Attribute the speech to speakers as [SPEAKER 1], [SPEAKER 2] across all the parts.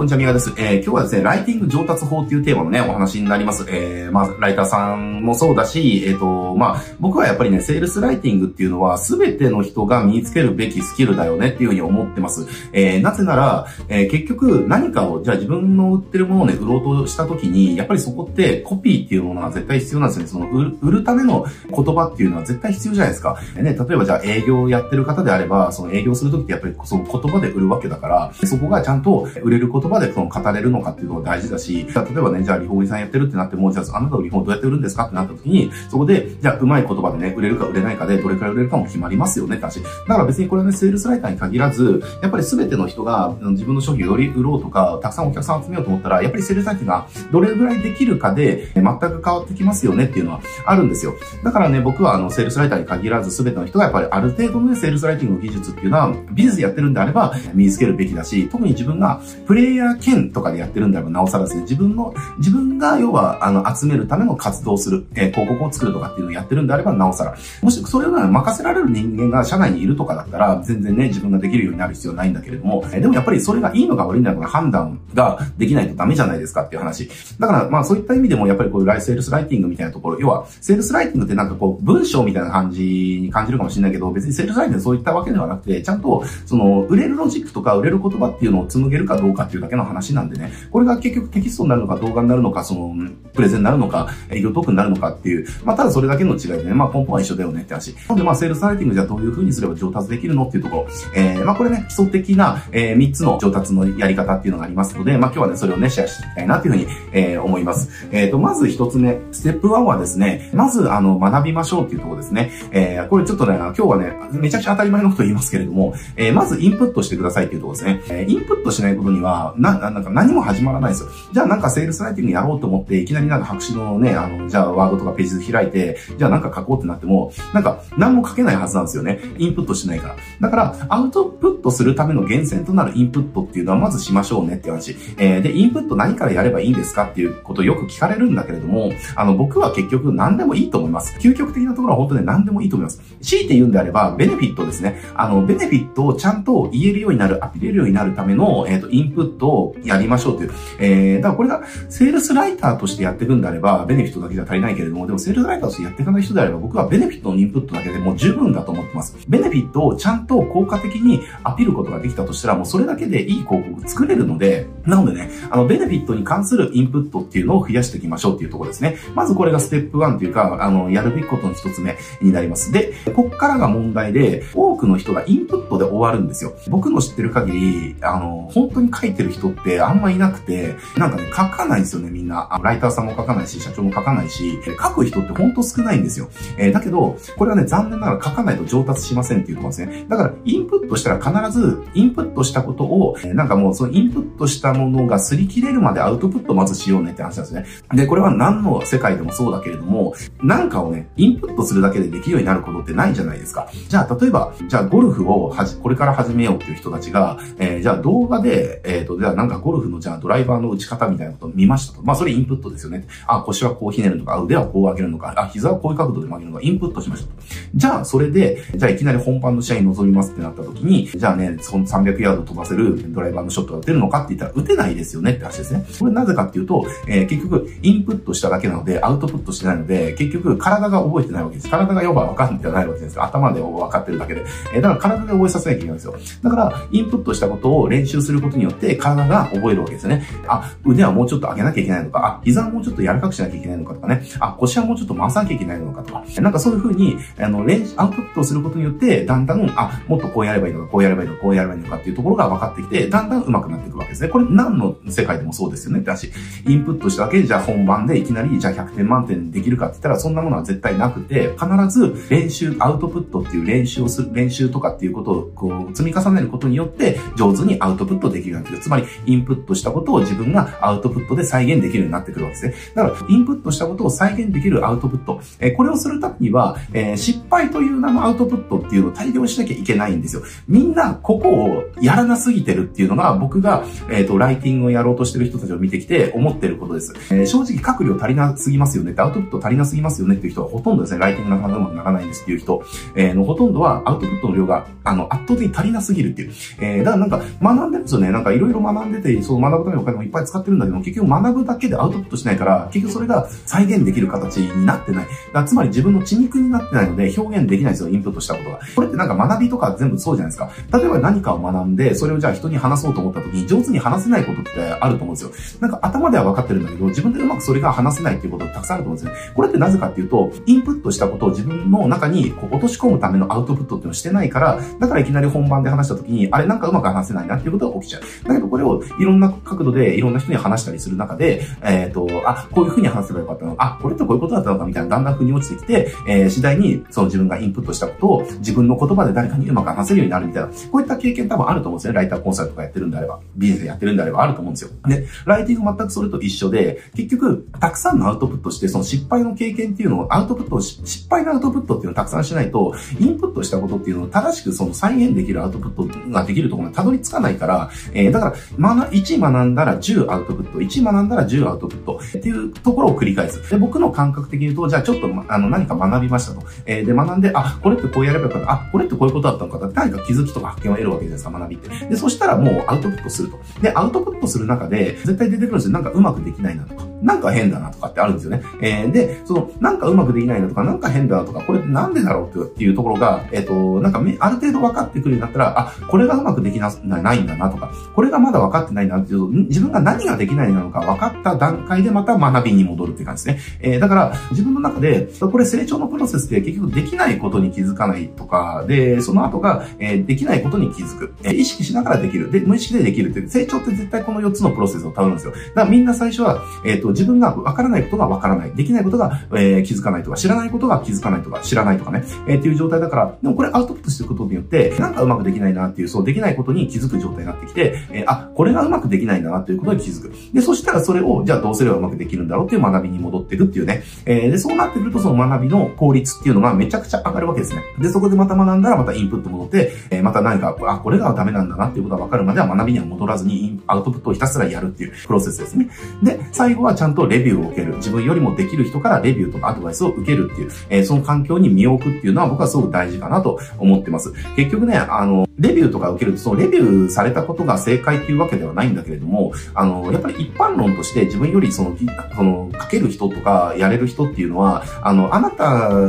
[SPEAKER 1] こんにちは、みがです。えー、今日はですね、ライティング上達法っていうテーマのね、お話になります。えー、まあ、ライターさんもそうだし、えっ、ー、と、まあ、僕はやっぱりね、セールスライティングっていうのは、すべての人が身につけるべきスキルだよねっていうふうに思ってます。えー、なぜなら、えー、結局何かを、じゃあ自分の売ってるものをね、売ろうとした時に、やっぱりそこってコピーっていうものが絶対必要なんですよね。その、売るための言葉っていうのは絶対必要じゃないですか。ね、例えばじゃあ営業をやってる方であれば、その営業する時ってやっぱりその言葉で売るわけだから、そこがちゃんと売れる言葉でその語れるのかっていうのが大事だし、例えばね、じゃあリフォームさんやってるってなっても、じゃああなたのリフォームどうやって売るんですか？ってなった時に、そこで、じゃあうまい言葉でね、売れるか売れないかでどれくらい売れるかも決まりますよねって話。だから別にこれはね、セールスライターに限らず、やっぱり全ての人が自分の商品をより売ろうとか、たくさんお客さん集めようと思ったら、やっぱりセールスライターがどれぐらいできるかで、全く変わってきますよねっていうのはあるんですよ。だからね、僕はあの、セールスライターに限らず全ての人がやっぱりある程度のね、セールスライティングの技術っていうのは、ビジネスやってるんであれば身につけるべきだし、特に自分がプレイヤー兼とかでやってるんであればなおさらですね、自分の、自分が要は、あの、集めるための活動をする、えー、広告を作るとかっていうのをやってるんであればなおさら。もしそれを任せられる人間が社内にいるとかだったら、全然ね、自分ができるようになる必要ないんだけれども、えー、でもやっぱりそれがいいのか悪いのかの判断ができないとダメじゃないですかっていう話。だから、まあそういった意味でもやっぱりこういうライセールスライティングみたいなところ、要は、セールスライティングってなんかこう、文章みたいな感じに感じるかもしれないけど、別にセールスライティングそういったわけではなくて、ちゃんと、その、売れるロジックとか売れる言葉っていうのを紡げるかどうかっていうだけの話なんでね、これが結局テキストになるのか動画になるのか、その、プレゼンになるのか、営業トークになるのかのかっていう、まあ、ただそれだけの違いでね、まあ、根本は一緒だよねって話。なので、まあ、セールスライティングじゃどういう風にすれば上達できるのっていうところ、えー、まあ、これね、基礎的な、えー、3つの上達のやり方っていうのがありますので、まあ、今日はね、それをね、シェアしていきたいなっていう風に、えー、思います。えっ、ー、と、まず一つ目、ステップ1はですね、まず、あの、学びましょうっていうところですね。えー、これちょっとね、今日はね、めちゃくちゃ当たり前のこと言いますけれども、えー、まずインプットしてくださいっていうところですね。えー、インプットしないことには、な、なんか何も始まらないですよ。じゃあなんかセールスライティングやろうと思って、いきなりなんか白紙のね、あの、じゃあワードとかページ開いて、じゃあなんか書こうってなっても、なんか何も書けないはずなんですよね。インプットしないから。だから、アウトプットするための源泉となるインプットっていうのはまずしましょうねっていう話。えー、で、インプット何からやればいいんですかっていうことをよく聞かれるんだけれども、あの、僕は結局何でもいいと思います。究極的なところは本当に何でもいいと思います。強いて言うんであれば、ベネフィットですね。あの、ベネフィットをちゃんと言えるようになる、アピれるようになるための、えっ、ー、と、インプットをやりましょうという。えー、だからこれが、セールスライターとしてやっていくんであれば、ベネフィットだけじゃ足りないけれども、でもセールスライターとしてやっていかない人であれば、僕はベネフィットのインプットだけでもう十分だと思ってます。ベネフィットをちゃんと効果的にアピることができたとしたら、もうそれだけでいい広告作れるので、なのでね、あの、ベネフィットに関するインプットっていうのを増やしていきましょうっていうところですね。まずこれがステップ1というか、あの、やるべきことの一つ目になります。で、こっからが問題で、多くの人がインプットで終わるんですよ。僕の知ってる限り、あの、本当に書いてる人ってあんまいなくて、なんかね、書かないんですよね、みんな。ライターさんも書かないし、社長も書かないし、書く人って本当少ないんですよ。えー、だけど、これはね、残念ながら書かないと上達しませんっていうとこですね。だから、インプットしたら必ず、インプットしたことを、え、なんかもう、そのインプットしたものが擦り切れるまでアウトプットまずしようねって話なんですね。で、これは何の世界でもそうだけれども、なんかをね、インプットするだけでできるようになることってないじゃないですか。じゃあ、例えば、じゃあ、ゴルフをはじ、これから始めようっていう人たちが、えー、じゃあ動画で、えっ、ー、と、じゃあなんかゴルフのじゃあドライバーの打ち方みたいなことを見ましたと。まあ、それインプットですよね。あ、腰はこうひねるのか、腕はこう上げるのか、あ、膝はこういう角度で曲げるのか、インプットしました。じゃあ、それで、じゃあいきなり本番の試合に臨みますってなった時に、じゃあね、その300ヤード飛ばせるドライバーのショットが打てるのかって言ったら打てないですよねって話ですね。これなぜかっていうと、えー、結局、インプットしただけなので、アウトプットしてないので、結局、体が覚えてないわけです。体が要は分かってないわけです。頭で分かってるだけで。えー、だから体で覚えさせなきゃいけないんですよ。だから、インプットしたことを練習することによって、体が覚えるわけですよね。あ、腕はもうちょっと上げなきゃいけないのか、あ、膝はもうちょっと柔らかくしなきゃいけないのかとかね、あ、腰はもうちょっと回さなきゃいけないのかとか、なんかそういうふうに、あの、アウトプットをすることによって、だんだん、あ、もっとこうやればいいのか、こうやればいいのか、こうやればいいのかっていうところが分かってきて、だんだん上手くなっていくわけですね。これ何の世界でもそうですよねって話。インプットしただけ、じゃあ本番でいきなり、じゃあ100点満点できるかって言ったら、そんなものは絶対なくて、必ず練習、アウトプットっていう練習をする、練習とかっていうことをこう積み重ねることによって、上手にアウトプットできるようになってくる。つまり、インプットしたことを自分がアウトプットで再現できるようになってくるわけですね。だから、インプットしたことを再現できるアウトプット。え、これをするためには、え、失敗という名のアウトプットっていうのを大量にしなきゃいけないんですよ。みんな、ここをやらなすぎてるっていうのが、僕が、えっ、と、ライティングをやろうとしてる人たちを見てきて思ってることです。え、正直、書く量足りなすぎますよねって、アウトプット足りなすぎますよねっていう人はほとんどですね、ライティングなかなかうまくならないんですっていう人、え、のほとんどはアウトプットの量が、あの、圧倒的に足りなすぎるっていう。え、だからなんか、学んでるんですよね。なんかいろいろ学んでて、そう学ぶためにお金もいっぱい使ってるんだけど、結局学ぶだけでアウトプットしないから、結局それが再現でできる形になってない。だつまり自分の血肉になってないので表現できないんですよ、インプットしたことが。これってなんか学びとか全部そうじゃないですか。例えば何かを学んで、それをじゃあ人に話そうと思った時に上手に話せないことってあると思うんですよ。なんか頭では分かってるんだけど、自分でうまくそれが話せないっていうことたくさんあると思うんですよね。これってなぜかっていうと、インプットしたことを自分の中にこう落とし込むためのアウトプットっていうのをしてないから、だからいきなり本番で話した時に、あれなんかうまく話せないなっていうことが起きちゃう。だけどこれをいろんな角度でいろんな人に話したりする中で、えっ、ー、と、あ、こういう風に話せばよかったのあ、これってこういうことだったのかみたいなだんだん腑に落ちてきて、えー、次第にその自分がインプットしたことを自分の言葉で誰かにうまく話せるようになるみたいな、こういった経験多分あると思うんですよね。ライターコンサルとかやってるんであれば、ビジネスやってるんであればあると思うんですよ。で、ライティング全くそれと一緒で、結局、たくさんのアウトプットして、その失敗の経験っていうのを、アウトプットを、失敗のアウトプットっていうのをたくさんしないと、インプットしたことっていうのを正しくその再現できるアウトプットができるところにたどり着かないから、えー、だから、学、1学んだら10アウトプット、1学んだら10アウトプットっていうところを繰り返す。で、僕の感覚的に言うと、じゃあちょっと、あの、何か学びましたと。えー、で、学んで、あ、これってこうやればよかった。あ、これってこういうことだったのかって。何か気づきとか発見を得るわけじゃないですか、学びって。で、そしたらもうアウトプットすると。で、アウトプットする中で、絶対出てくるんですよ。なんかうまくできないなとか。なんか変だなとかってあるんですよね。えー、で、その、なんかうまくできないなとか、なんか変だなとか、これってなんでだろうっていうところが、えっ、ー、と、なんかある程度分かってくるようになったら、あ、これがうまくできなないんだなとか、これがまだ分かってないなっていう、自分が何ができないなのか分かった段階でまた学びに戻るって感じですね。えー、だから、自分の中で、これ成長のプロセスで結局できないことに気づかないとか、で、その後が、えー、できないことに気づく。えー、意識しながらできる。で、無意識でできるっていう、成長って絶対この4つのプロセスをたどるんですよ。だからみんな最初は、えっ、ー、と、自分が分からないことが分からない。できないことが、えー、気づかないとか、知らないことが気づかないとか、知らないとかね。えー、っていう状態だから、でもこれアウトプットしていくことによって、なんかうまくできないなっていう、そうできないことに気づく状態になってきて、えー、あ、これがうまくできないんだなっていうことに気づく。で、そしたらそれを、じゃあどうすればうまくできるんだろうっていう学びに戻っていくっていうね。えー、で、そうなってくるとその学びの効率っていうのがめちゃくちゃ上がるわけですね。で、そこでまた学んだらまたインプット戻って、えー、また何か、あ、これがダメなんだなっていうことが分かるまでは学びには戻らずに、アウトプットをひたすらやるっていうプロセスですね。で、最後はちゃんとレビューを受ける。自分よりもできる人からレビューとかアドバイスを受けるっていう、えー、その環境に身を置くっていうのは僕はすごく大事かなと思ってます。結局ね、あの、レビューとか受けると、そのレビューされたことが正解っていうわけではないんだけれども、あの、やっぱり一般論として自分よりその、その、書ける人とかやれる人っていうのは、あの、あなた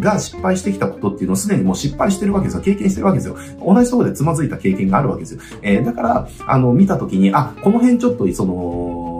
[SPEAKER 1] が失敗してきたことっていうのをすでにもう失敗してるわけですよ。経験してるわけですよ。同じところでつまずいた経験があるわけですよ。えー、だから、あの、見たときに、あ、この辺ちょっと、その、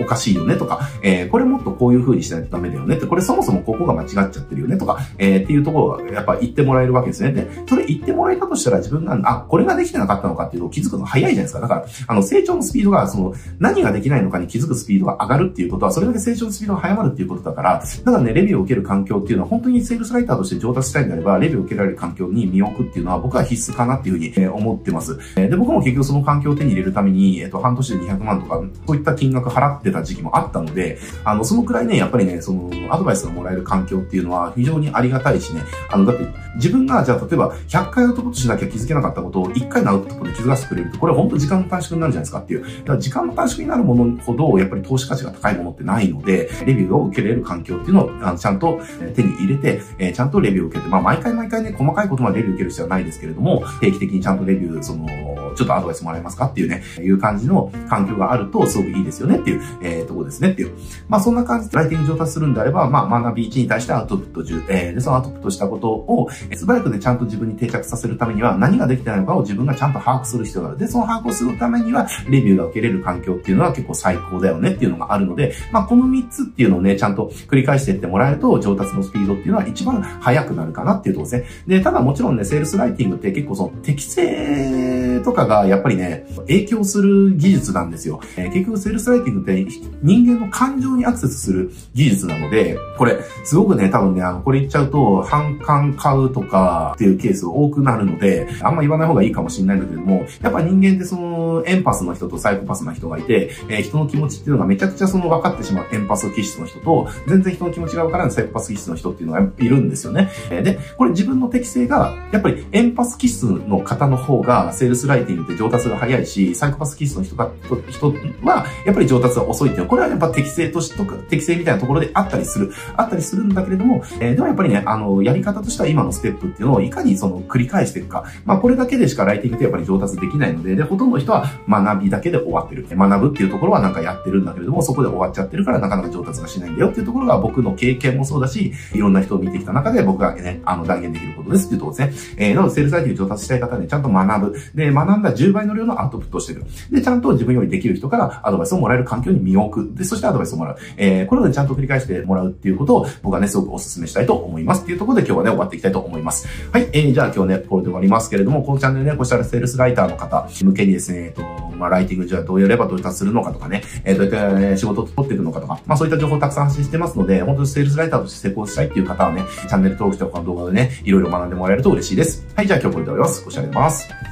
[SPEAKER 1] おかしいよねとか、えー、これもっとこういう風にしないとダメだよねって、これそもそもここが間違っちゃってるよねとか、えー、っていうところがやっぱ言ってもらえるわけですね。で、それ言ってもらえたとしたら自分が、あ、これができてなかったのかっていうのを気づくの早いじゃないですか。だから、あの、成長のスピードが、その、何ができないのかに気づくスピードが上がるっていうことは、それだけ成長のスピードが速まるっていうことだから、だからね、レビューを受ける環境っていうのは、本当にセールスライターとして上達したいんであれば、レビューを受けられる環境に身を置くっていうのは、僕は必須かなっていうふうに、思ってます。で、僕も結局その環境を手に入れるために、えっ、と、半年で200万とか、そういった金額払ってた時期もあったので、あの、そのくらいね、やっぱりね、その、アドバイスがもらえる環境っていうのは非常にありがたいしね、あの、だって、自分が、じゃあ、例えば、100回アウトプットしなきゃ気づけなかったことを1回のアウトプットで気づかせてくれると、これは本当時間の短縮になるじゃないですかっていう。だから時間の短縮になるものほど、やっぱり投資価値が高いものってないので、レビューを受けれる環境っていうのを、あのちゃんと手に入れて、えー、ちゃんとレビューを受けて、まあ、毎回毎回ね、細かいことまでレビュー受ける必要はないですけれども、定期的にちゃんとレビュー、その、ちょっとアドバイスもらえますかっていうね、いう感じの環境があると、すごくいいですよねっていう、えー、とこですねっていう。まあ、そんな感じでライティング上達するんであれば、まあ、学び1に対してアウトプット10、えー、で、そのアウトプットしたことを、素早くでちゃんと自分に定着させるためには、何ができてないのかを自分がちゃんと把握する必要がある。で、その把握をするためには、レビューが受けれる環境っていうのは結構最高だよねっていうのがあるので、まあ、この3つっていうのをね、ちゃんと繰り返していってもらえると、上達のスピードっていうのは一番速くなるかなっていうところですね。で、ただもちろんね、セールスライティングって結構その適正とかがやっぱりね、影響する技術なんですよ。えー、結局セールスライティングって人間の感情にアクセスする技術なので、これ、すごくね、多分ね、あの、これ言っちゃうと、反感買うとかっていうケース多くなるので、あんま言わない方がいいかもしれないんだけれども、やっぱ人間ってその、エンパスの人とサイコパスな人がいて、えー、人の気持ちっていうのがめちゃくちゃその分かってしまうエンパス気質の人と、全然人の気持ちが分からないサイコパス気質の人っていうのがいるんですよね。えー、で、これ自分の適性が、やっぱりエンパス気質の方の方が、セールスライティングって上達が早いし、サイコパス気質の人が、人は、やっぱり上達が遅いっていう、これはやっぱ適性としとか、適性みたいなところであったりする、あったりするんだけれども、えー、でもやっぱりね、あの、やり方としては今のスステップっていうのをいかにその繰り返していくか。まあ、これだけでしかライティングってやっぱり上達できないので、で、ほとんどの人は学びだけで終わってる。学ぶっていうところはなんかやってるんだけれども、そこで終わっちゃってるからなかなか上達がしないんだよっていうところが僕の経験もそうだし、いろんな人を見てきた中で僕がね、あの、断言できることですっていうところですね。えー、なので、セールスライティング上達したい方はね、ちゃんと学ぶ。で、学んだ10倍の量のアウトプットをしてる。で、ちゃんと自分よりできる人からアドバイスをもらえる環境に身を置く。で、そしてアドバイスをもらう。えー、これをね、ちゃんと繰り返してもらうっていうことを僕はね、すごくお勧めしたいと思いますっていうところで今日はね、終わっていきたいと思います。思いますはい、えー、じゃあ今日ね、これで終わりますけれども、このチャンネルね、こうしたらセールスライターの方向けにですね、えっと、まあ、ライティングじゃどうやればどう達するのかとかね、えー、どういった、ね、仕事を取っていくのかとか、まあそういった情報をたくさん発信してますので、本当にセールスライターとして成功したいっていう方はね、チャンネル登録とかこの動画でね、いろいろ学んでもらえると嬉しいです。はい、じゃあ今日これで終わります。ご視聴ありがとうございます。